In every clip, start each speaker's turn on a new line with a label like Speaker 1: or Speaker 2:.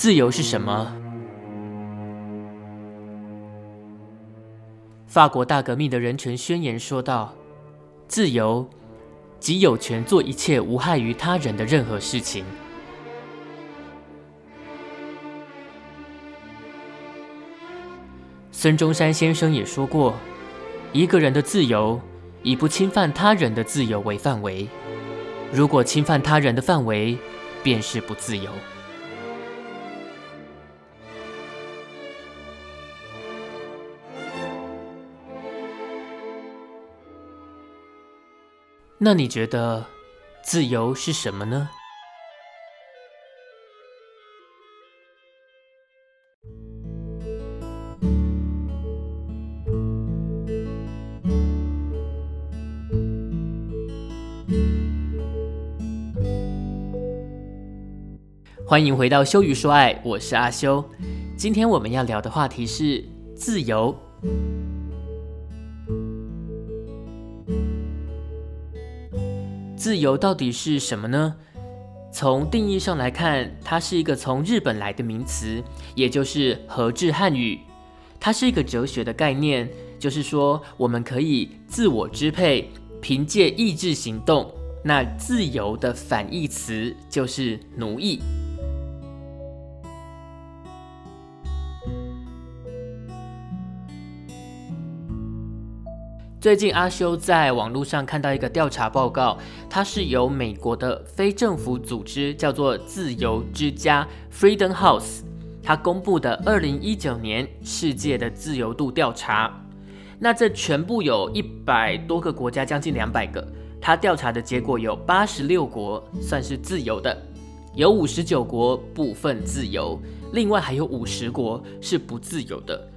Speaker 1: 自由是什么？法国大革命的人权宣言说道：“自由即有权做一切无害于他人的任何事情。”孙中山先生也说过：“一个人的自由以不侵犯他人的自由为范围，如果侵犯他人的范围，便是不自由。”那你觉得自由是什么呢？欢迎回到修鱼说爱，我是阿修。今天我们要聊的话题是自由。自由到底是什么呢？从定义上来看，它是一个从日本来的名词，也就是和制汉语。它是一个哲学的概念，就是说我们可以自我支配，凭借意志行动。那自由的反义词就是奴役。最近阿修在网络上看到一个调查报告，它是由美国的非政府组织叫做自由之家 （Freedom House） 它公布的二零一九年世界的自由度调查。那这全部有一百多个国家，将近两百个。它调查的结果有八十六国算是自由的，有五十九国部分自由，另外还有五十国是不自由的。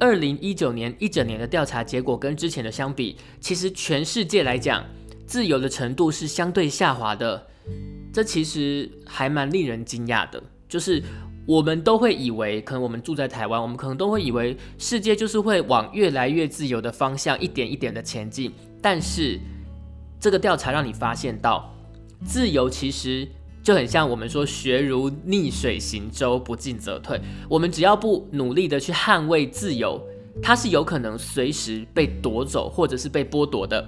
Speaker 1: 二零一九年一整年的调查结果跟之前的相比，其实全世界来讲，自由的程度是相对下滑的。这其实还蛮令人惊讶的，就是我们都会以为，可能我们住在台湾，我们可能都会以为世界就是会往越来越自由的方向一点一点的前进。但是这个调查让你发现到，自由其实。就很像我们说“学如逆水行舟，不进则退”。我们只要不努力的去捍卫自由，它是有可能随时被夺走，或者是被剥夺的。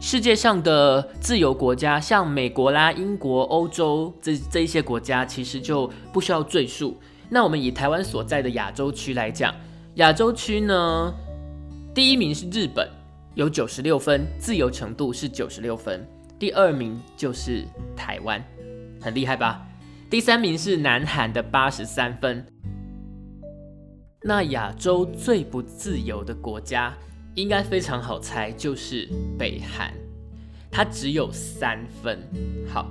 Speaker 1: 世界上的自由国家，像美国啦、英国、欧洲这这一些国家，其实就不需要赘述。那我们以台湾所在的亚洲区来讲，亚洲区呢，第一名是日本，有九十六分，自由程度是九十六分。第二名就是台湾，很厉害吧？第三名是南韩的八十三分。那亚洲最不自由的国家，应该非常好猜，就是北韩，它只有三分。好，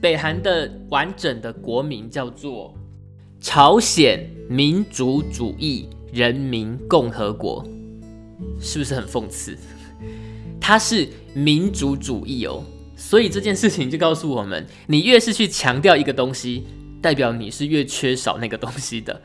Speaker 1: 北韩的完整的国名叫做。朝鲜民主主义人民共和国是不是很讽刺？它是民主主义哦，所以这件事情就告诉我们：你越是去强调一个东西，代表你是越缺少那个东西的。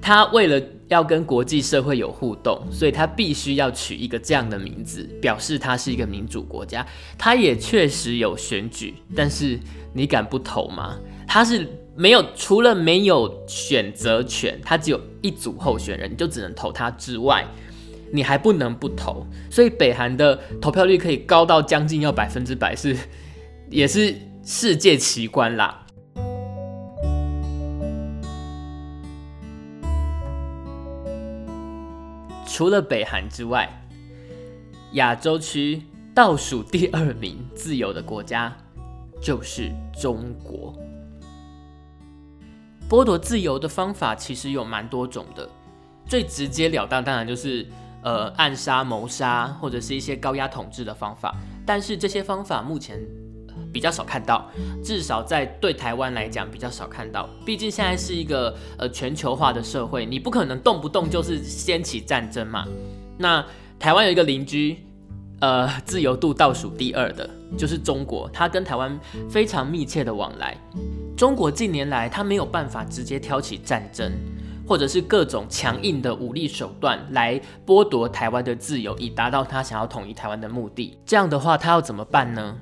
Speaker 1: 他为了要跟国际社会有互动，所以他必须要取一个这样的名字，表示他是一个民主国家。他也确实有选举，但是你敢不投吗？他是。没有，除了没有选择权，他只有一组候选人，你就只能投他之外，你还不能不投。所以北韩的投票率可以高到将近要百分之百，是也是世界奇观啦。除了北韩之外，亚洲区倒数第二名自由的国家就是中国。剥夺自由的方法其实有蛮多种的，最直截了当当然就是呃暗杀、谋杀或者是一些高压统治的方法。但是这些方法目前比较少看到，至少在对台湾来讲比较少看到。毕竟现在是一个呃全球化的社会，你不可能动不动就是掀起战争嘛。那台湾有一个邻居，呃自由度倒数第二的就是中国，它跟台湾非常密切的往来。中国近年来，它没有办法直接挑起战争，或者是各种强硬的武力手段来剥夺台湾的自由，以达到他想要统一台湾的目的。这样的话，他要怎么办呢？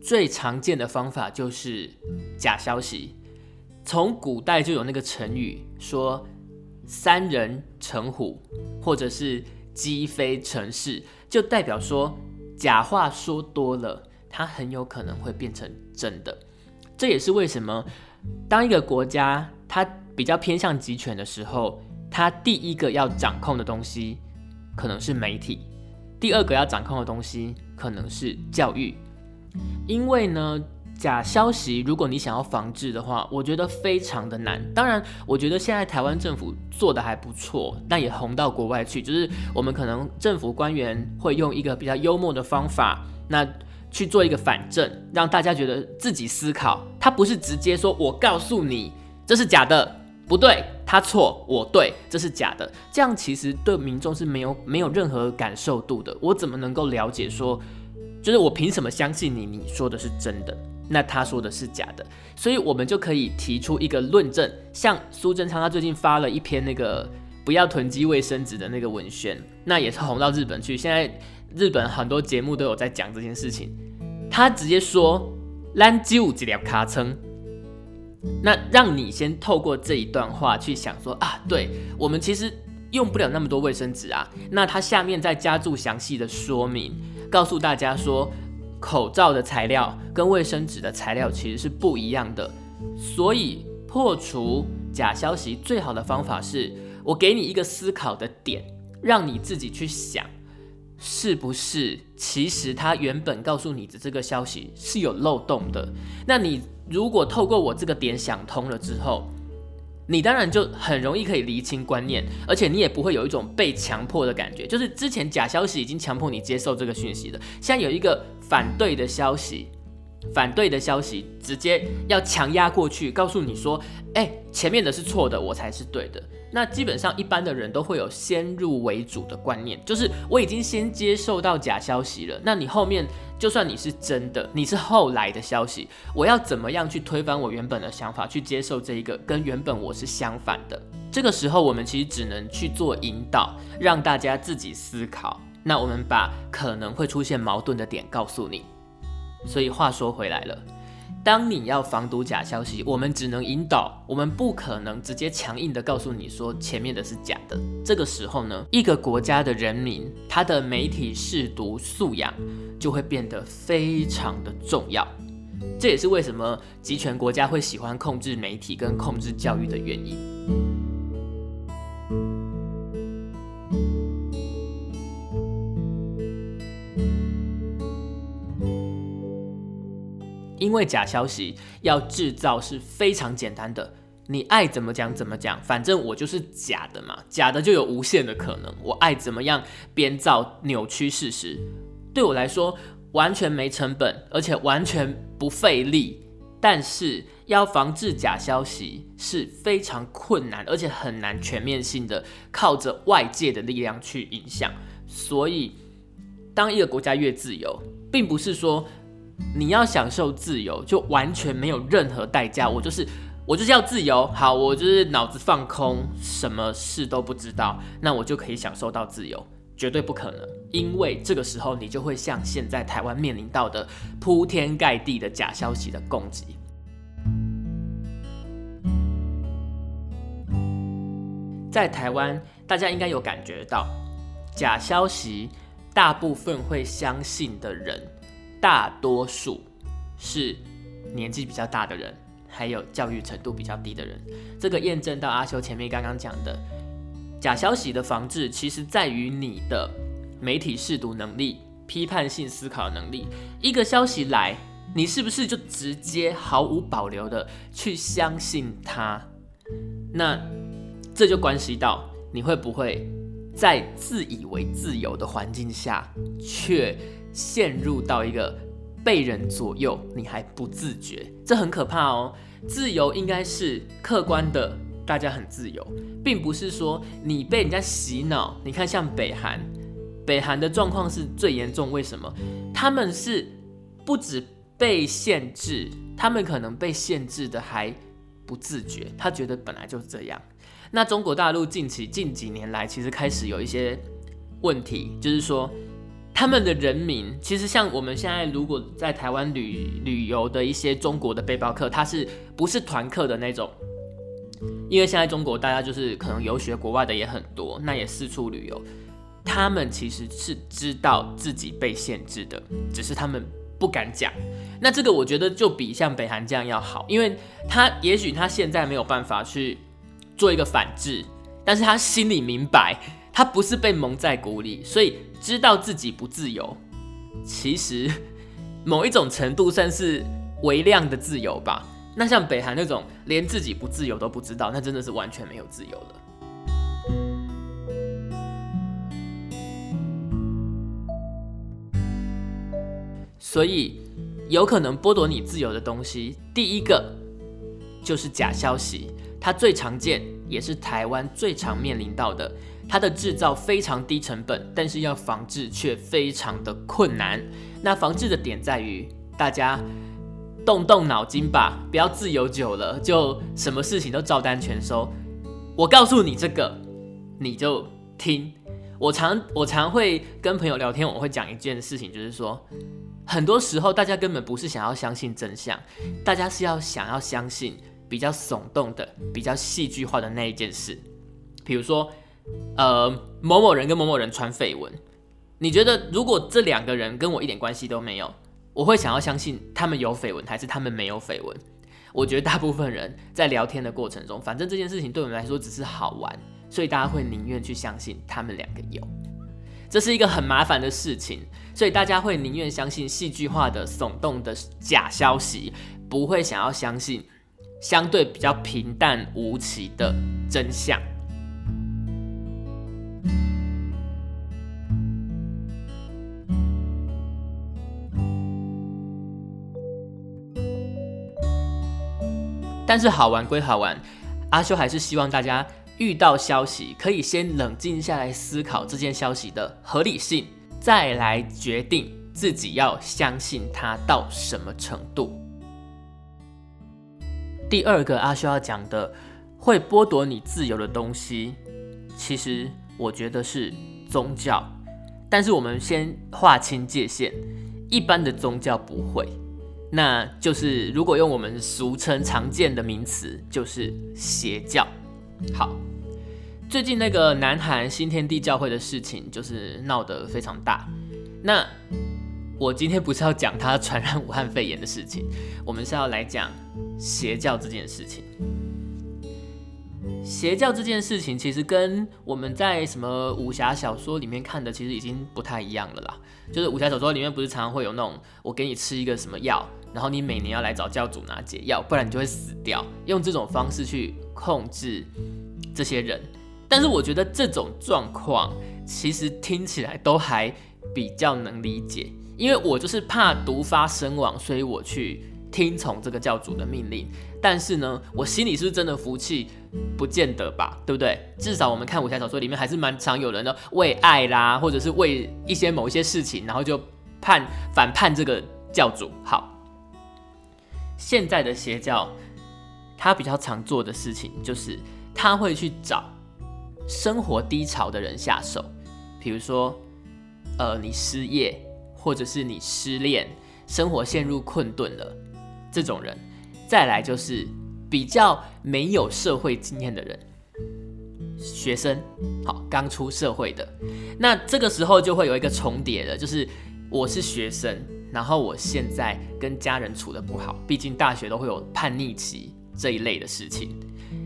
Speaker 1: 最常见的方法就是假消息。从古代就有那个成语说“三人成虎”或者是“鸡飞城市”，就代表说假话说多了，它很有可能会变成真的。这也是为什么，当一个国家它比较偏向集权的时候，它第一个要掌控的东西可能是媒体，第二个要掌控的东西可能是教育。因为呢，假消息如果你想要防治的话，我觉得非常的难。当然，我觉得现在台湾政府做的还不错，但也红到国外去。就是我们可能政府官员会用一个比较幽默的方法，那。去做一个反证，让大家觉得自己思考，他不是直接说“我告诉你这是假的，不对，他错，我对，这是假的”，这样其实对民众是没有没有任何感受度的。我怎么能够了解说，就是我凭什么相信你？你说的是真的，那他说的是假的？所以我们就可以提出一个论证，像苏贞昌他最近发了一篇那个不要囤积卫生纸的那个文宣，那也是红到日本去，现在。日本很多节目都有在讲这件事情，他直接说“烂旧几条卡称”，那让你先透过这一段话去想说啊，对我们其实用不了那么多卫生纸啊。那他下面再加注详细的说明，告诉大家说，口罩的材料跟卫生纸的材料其实是不一样的。所以破除假消息最好的方法是，我给你一个思考的点，让你自己去想。是不是？其实他原本告诉你的这个消息是有漏洞的。那你如果透过我这个点想通了之后，你当然就很容易可以厘清观念，而且你也不会有一种被强迫的感觉。就是之前假消息已经强迫你接受这个讯息了，现在有一个反对的消息。反对的消息直接要强压过去，告诉你说，哎，前面的是错的，我才是对的。那基本上一般的人都会有先入为主的观念，就是我已经先接受到假消息了。那你后面就算你是真的，你是后来的消息，我要怎么样去推翻我原本的想法，去接受这一个跟原本我是相反的？这个时候我们其实只能去做引导，让大家自己思考。那我们把可能会出现矛盾的点告诉你。所以话说回来了，当你要防堵假消息，我们只能引导，我们不可能直接强硬的告诉你说前面的是假的。这个时候呢，一个国家的人民他的媒体试读素养就会变得非常的重要。这也是为什么集权国家会喜欢控制媒体跟控制教育的原因。因为假消息要制造是非常简单的，你爱怎么讲怎么讲，反正我就是假的嘛，假的就有无限的可能，我爱怎么样编造扭曲事实，对我来说完全没成本，而且完全不费力。但是要防治假消息是非常困难，而且很难全面性的靠着外界的力量去影响。所以，当一个国家越自由，并不是说。你要享受自由，就完全没有任何代价。我就是我就是要自由，好，我就是脑子放空，什么事都不知道，那我就可以享受到自由，绝对不可能。因为这个时候，你就会像现在台湾面临到的铺天盖地的假消息的攻击。在台湾，大家应该有感觉到，假消息大部分会相信的人。大多数是年纪比较大的人，还有教育程度比较低的人。这个验证到阿修前面刚刚讲的假消息的防治，其实在于你的媒体试读能力、批判性思考能力。一个消息来，你是不是就直接毫无保留的去相信它？那这就关系到你会不会在自以为自由的环境下，却陷入到一个被人左右，你还不自觉，这很可怕哦。自由应该是客观的，大家很自由，并不是说你被人家洗脑。你看，像北韩，北韩的状况是最严重。为什么？他们是不止被限制，他们可能被限制的还不自觉，他觉得本来就是这样。那中国大陆近期近几年来，其实开始有一些问题，就是说他们的人民，其实像我们现在如果在台湾旅旅游的一些中国的背包客，他是不是团客的那种？因为现在中国大家就是可能游学国外的也很多，那也四处旅游，他们其实是知道自己被限制的，只是他们不敢讲。那这个我觉得就比像北韩这样要好，因为他也许他现在没有办法去。做一个反制，但是他心里明白，他不是被蒙在鼓里，所以知道自己不自由。其实某一种程度算是微量的自由吧。那像北韩那种连自己不自由都不知道，那真的是完全没有自由了。所以有可能剥夺你自由的东西，第一个就是假消息。它最常见，也是台湾最常面临到的。它的制造非常低成本，但是要防治却非常的困难。那防治的点在于，大家动动脑筋吧，不要自由久了就什么事情都照单全收。我告诉你这个，你就听。我常我常会跟朋友聊天，我会讲一件事情，就是说，很多时候大家根本不是想要相信真相，大家是要想要相信。比较耸动的、比较戏剧化的那一件事，比如说，呃，某某人跟某某人传绯闻，你觉得如果这两个人跟我一点关系都没有，我会想要相信他们有绯闻还是他们没有绯闻？我觉得大部分人在聊天的过程中，反正这件事情对我们来说只是好玩，所以大家会宁愿去相信他们两个有。这是一个很麻烦的事情，所以大家会宁愿相信戏剧化的、耸动的假消息，不会想要相信。相对比较平淡无奇的真相，但是好玩归好玩，阿修还是希望大家遇到消息可以先冷静下来思考这件消息的合理性，再来决定自己要相信它到什么程度。第二个阿修要讲的会剥夺你自由的东西，其实我觉得是宗教。但是我们先划清界限，一般的宗教不会，那就是如果用我们俗称常见的名词，就是邪教。好，最近那个南韩新天地教会的事情，就是闹得非常大。那我今天不是要讲他传染武汉肺炎的事情，我们是要来讲邪教这件事情。邪教这件事情其实跟我们在什么武侠小说里面看的其实已经不太一样了啦。就是武侠小说里面不是常常会有那种我给你吃一个什么药，然后你每年要来找教主拿解药，不然你就会死掉，用这种方式去控制这些人。但是我觉得这种状况其实听起来都还比较能理解。因为我就是怕毒发身亡，所以我去听从这个教主的命令。但是呢，我心里是不是真的服气？不见得吧，对不对？至少我们看武侠小说里面还是蛮常有人的为爱啦，或者是为一些某一些事情，然后就判反叛这个教主。好，现在的邪教，他比较常做的事情就是他会去找生活低潮的人下手，比如说，呃，你失业。或者是你失恋，生活陷入困顿了，这种人；再来就是比较没有社会经验的人，学生，好，刚出社会的，那这个时候就会有一个重叠的，就是我是学生，然后我现在跟家人处的不好，毕竟大学都会有叛逆期这一类的事情。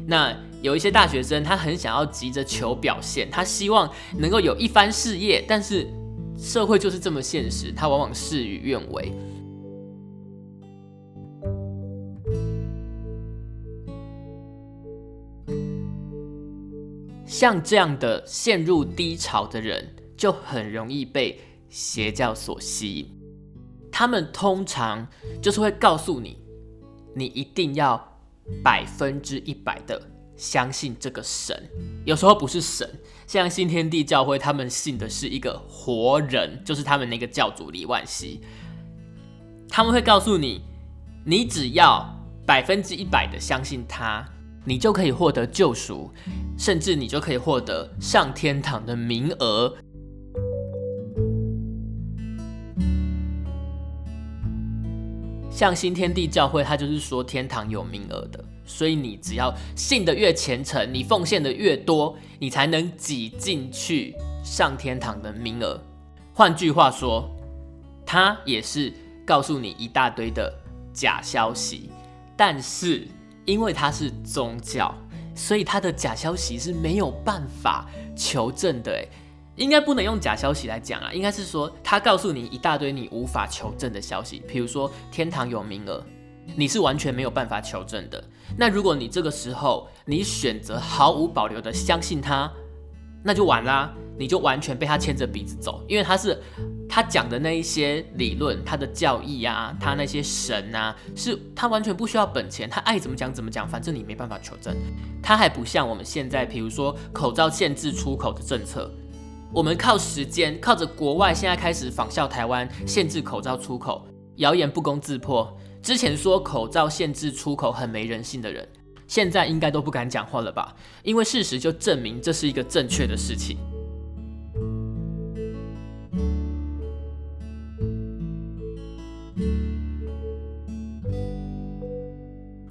Speaker 1: 那有一些大学生，他很想要急着求表现，他希望能够有一番事业，但是。社会就是这么现实，他往往事与愿违。像这样的陷入低潮的人，就很容易被邪教所吸引。他们通常就是会告诉你，你一定要百分之一百的相信这个神，有时候不是神。像新天地教会，他们信的是一个活人，就是他们那个教主李万熙。他们会告诉你，你只要百分之一百的相信他，你就可以获得救赎，甚至你就可以获得上天堂的名额。像新天地教会，他就是说天堂有名额的，所以你只要信的越虔诚，你奉献的越多，你才能挤进去上天堂的名额。换句话说，它也是告诉你一大堆的假消息，但是因为它是宗教，所以它的假消息是没有办法求证的。诶，应该不能用假消息来讲啊，应该是说他告诉你一大堆你无法求证的消息，比如说天堂有名额，你是完全没有办法求证的。那如果你这个时候你选择毫无保留的相信他，那就完啦，你就完全被他牵着鼻子走，因为他是他讲的那一些理论，他的教义啊，他那些神啊，是他完全不需要本钱，他爱怎么讲怎么讲，反正你没办法求证。他还不像我们现在，比如说口罩限制出口的政策。我们靠时间，靠着国外现在开始仿效台湾，限制口罩出口，谣言不攻自破。之前说口罩限制出口很没人性的人，现在应该都不敢讲话了吧？因为事实就证明这是一个正确的事情。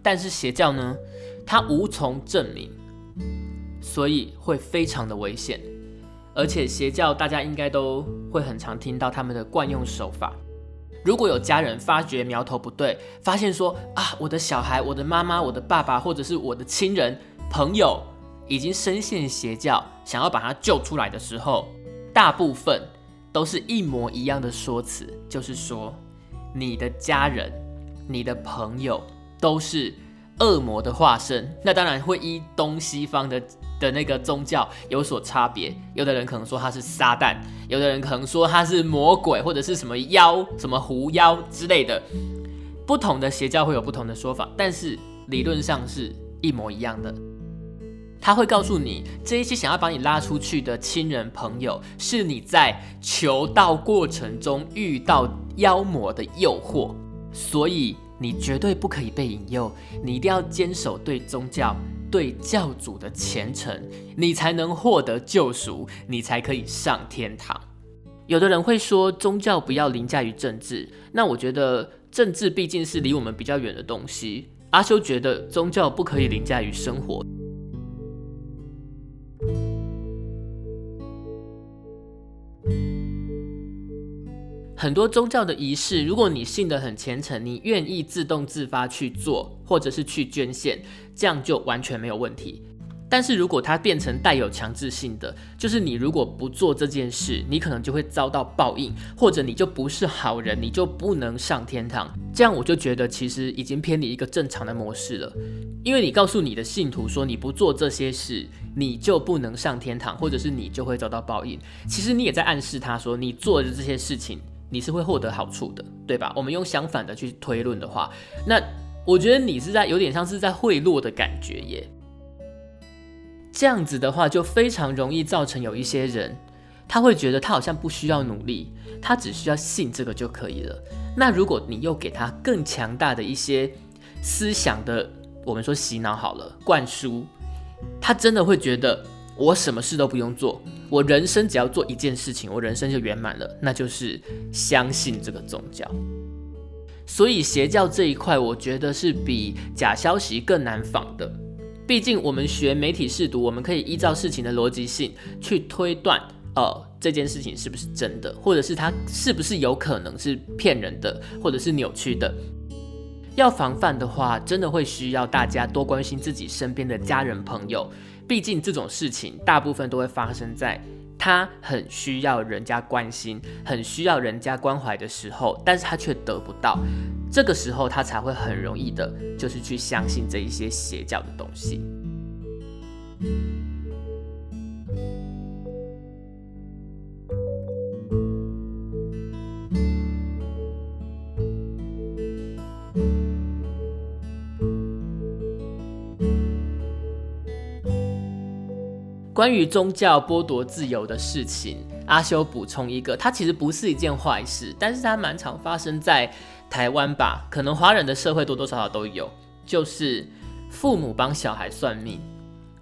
Speaker 1: 但是邪教呢，它无从证明，所以会非常的危险。而且邪教，大家应该都会很常听到他们的惯用手法。如果有家人发觉苗头不对，发现说啊，我的小孩、我的妈妈、我的爸爸，或者是我的亲人、朋友已经深陷邪教，想要把他救出来的时候，大部分都是一模一样的说辞，就是说你的家人、你的朋友都是恶魔的化身。那当然会依东西方的。的那个宗教有所差别，有的人可能说他是撒旦，有的人可能说他是魔鬼或者是什么妖、什么狐妖之类的。不同的邪教会有不同的说法，但是理论上是一模一样的。他会告诉你，这一些想要把你拉出去的亲人朋友，是你在求道过程中遇到妖魔的诱惑，所以你绝对不可以被引诱，你一定要坚守对宗教。对教主的虔诚，你才能获得救赎，你才可以上天堂。有的人会说宗教不要凌驾于政治，那我觉得政治毕竟是离我们比较远的东西。阿修觉得宗教不可以凌驾于生活。很多宗教的仪式，如果你信得很虔诚，你愿意自动自发去做，或者是去捐献，这样就完全没有问题。但是如果它变成带有强制性的，就是你如果不做这件事，你可能就会遭到报应，或者你就不是好人，你就不能上天堂。这样我就觉得其实已经偏离一个正常的模式了，因为你告诉你的信徒说你不做这些事，你就不能上天堂，或者是你就会遭到报应。其实你也在暗示他说你做的这些事情。你是会获得好处的，对吧？我们用相反的去推论的话，那我觉得你是在有点像是在贿赂的感觉耶。这样子的话，就非常容易造成有一些人，他会觉得他好像不需要努力，他只需要信这个就可以了。那如果你又给他更强大的一些思想的，我们说洗脑好了，灌输，他真的会觉得。我什么事都不用做，我人生只要做一件事情，我人生就圆满了，那就是相信这个宗教。所以邪教这一块，我觉得是比假消息更难仿的。毕竟我们学媒体试读，我们可以依照事情的逻辑性去推断，哦，这件事情是不是真的，或者是它是不是有可能是骗人的，或者是扭曲的。要防范的话，真的会需要大家多关心自己身边的家人朋友。毕竟这种事情大部分都会发生在他很需要人家关心、很需要人家关怀的时候，但是他却得不到，这个时候他才会很容易的，就是去相信这一些邪教的东西。关于宗教剥夺自由的事情，阿修补充一个，它其实不是一件坏事，但是它蛮常发生在台湾吧，可能华人的社会多多少少都有，就是父母帮小孩算命。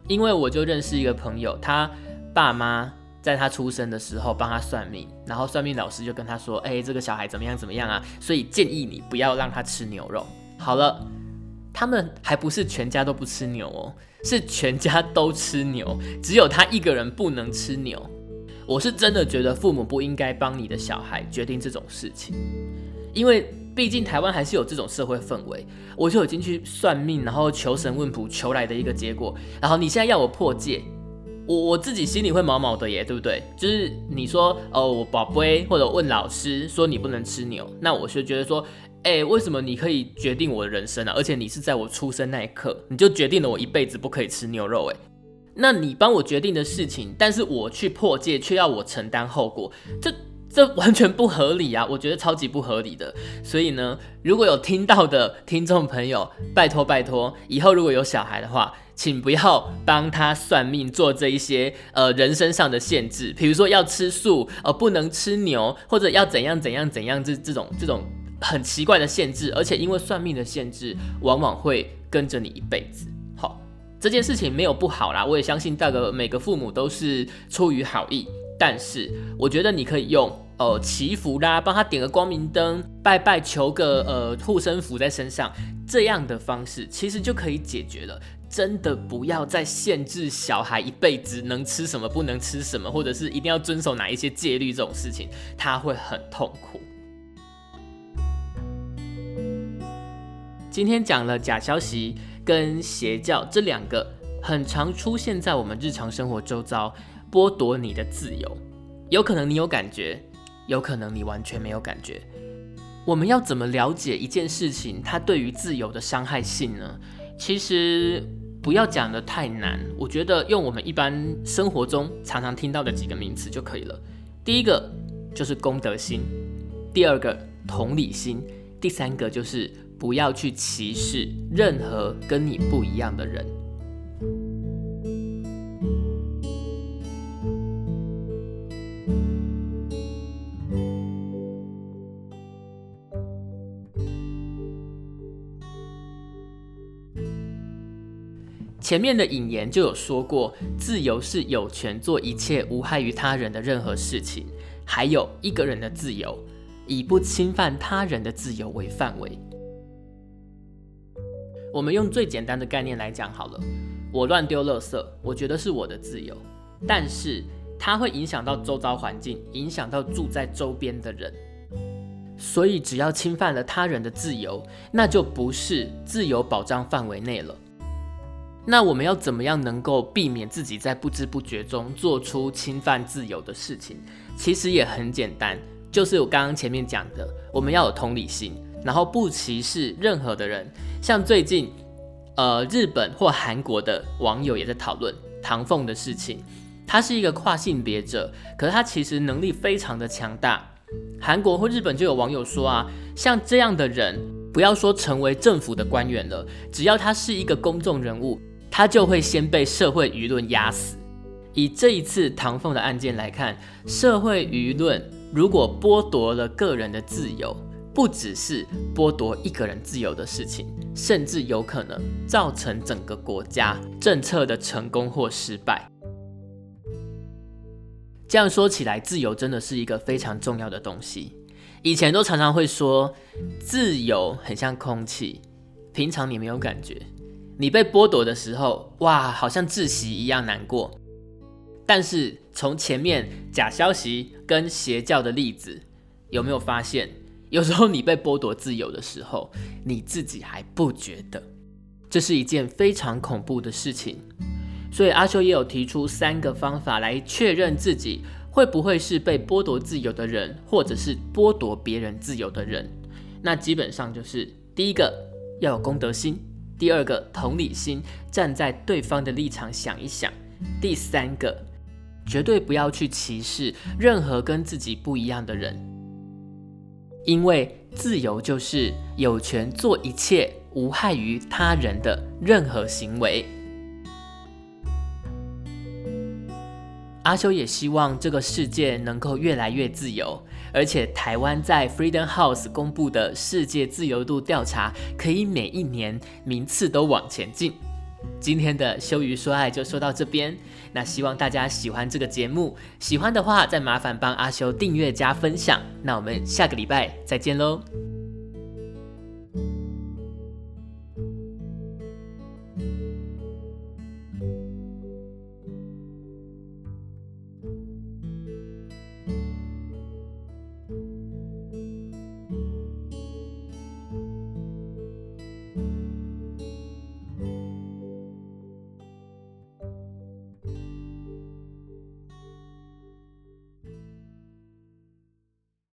Speaker 1: 因为我就认识一个朋友，他爸妈在他出生的时候帮他算命，然后算命老师就跟他说：“哎，这个小孩怎么样怎么样啊？所以建议你不要让他吃牛肉。”好了，他们还不是全家都不吃牛哦，是全家都吃牛，只有他一个人不能吃牛。我是真的觉得父母不应该帮你的小孩决定这种事情，因为。毕竟台湾还是有这种社会氛围，我就已经去算命，然后求神问卜求来的一个结果。然后你现在要我破戒，我我自己心里会毛毛的耶，对不对？就是你说哦，我宝贝或者问老师说你不能吃牛，那我就觉得说，哎，为什么你可以决定我的人生呢？而且你是在我出生那一刻，你就决定了我一辈子不可以吃牛肉，哎，那你帮我决定的事情，但是我去破戒却要我承担后果，这。这完全不合理啊！我觉得超级不合理的。所以呢，如果有听到的听众朋友，拜托拜托，以后如果有小孩的话，请不要帮他算命，做这一些呃人生上的限制，比如说要吃素，呃不能吃牛，或者要怎样怎样怎样，这这种这种很奇怪的限制，而且因为算命的限制，往往会跟着你一辈子。好，这件事情没有不好啦，我也相信大个每个父母都是出于好意。但是我觉得你可以用呃祈福啦，帮他点个光明灯，拜拜求个呃护身符在身上，这样的方式其实就可以解决了。真的不要再限制小孩一辈子能吃什么不能吃什么，或者是一定要遵守哪一些戒律这种事情，他会很痛苦。今天讲了假消息跟邪教这两个很常出现在我们日常生活周遭。剥夺你的自由，有可能你有感觉，有可能你完全没有感觉。我们要怎么了解一件事情它对于自由的伤害性呢？其实不要讲的太难，我觉得用我们一般生活中常常听到的几个名词就可以了。第一个就是公德心，第二个同理心，第三个就是不要去歧视任何跟你不一样的人。前面的引言就有说过，自由是有权做一切无害于他人的任何事情，还有一个人的自由，以不侵犯他人的自由为范围。我们用最简单的概念来讲好了，我乱丢垃圾，我觉得是我的自由，但是它会影响到周遭环境，影响到住在周边的人，所以只要侵犯了他人的自由，那就不是自由保障范围内了。那我们要怎么样能够避免自己在不知不觉中做出侵犯自由的事情？其实也很简单，就是我刚刚前面讲的，我们要有同理心，然后不歧视任何的人。像最近，呃，日本或韩国的网友也在讨论唐凤的事情。他是一个跨性别者，可是他其实能力非常的强大。韩国或日本就有网友说啊，像这样的人，不要说成为政府的官员了，只要他是一个公众人物。他就会先被社会舆论压死。以这一次唐凤的案件来看，社会舆论如果剥夺了个人的自由，不只是剥夺一个人自由的事情，甚至有可能造成整个国家政策的成功或失败。这样说起来，自由真的是一个非常重要的东西。以前都常常会说，自由很像空气，平常你没有感觉。你被剥夺的时候，哇，好像窒息一样难过。但是从前面假消息跟邪教的例子，有没有发现，有时候你被剥夺自由的时候，你自己还不觉得，这是一件非常恐怖的事情。所以阿修也有提出三个方法来确认自己会不会是被剥夺自由的人，或者是剥夺别人自由的人。那基本上就是第一个要有公德心。第二个同理心，站在对方的立场想一想；第三个，绝对不要去歧视任何跟自己不一样的人，因为自由就是有权做一切无害于他人的任何行为。阿修也希望这个世界能够越来越自由，而且台湾在 Freedom House 公布的世界自由度调查，可以每一年名次都往前进。今天的羞于说爱就说到这边，那希望大家喜欢这个节目，喜欢的话再麻烦帮阿修订阅加分享。那我们下个礼拜再见喽。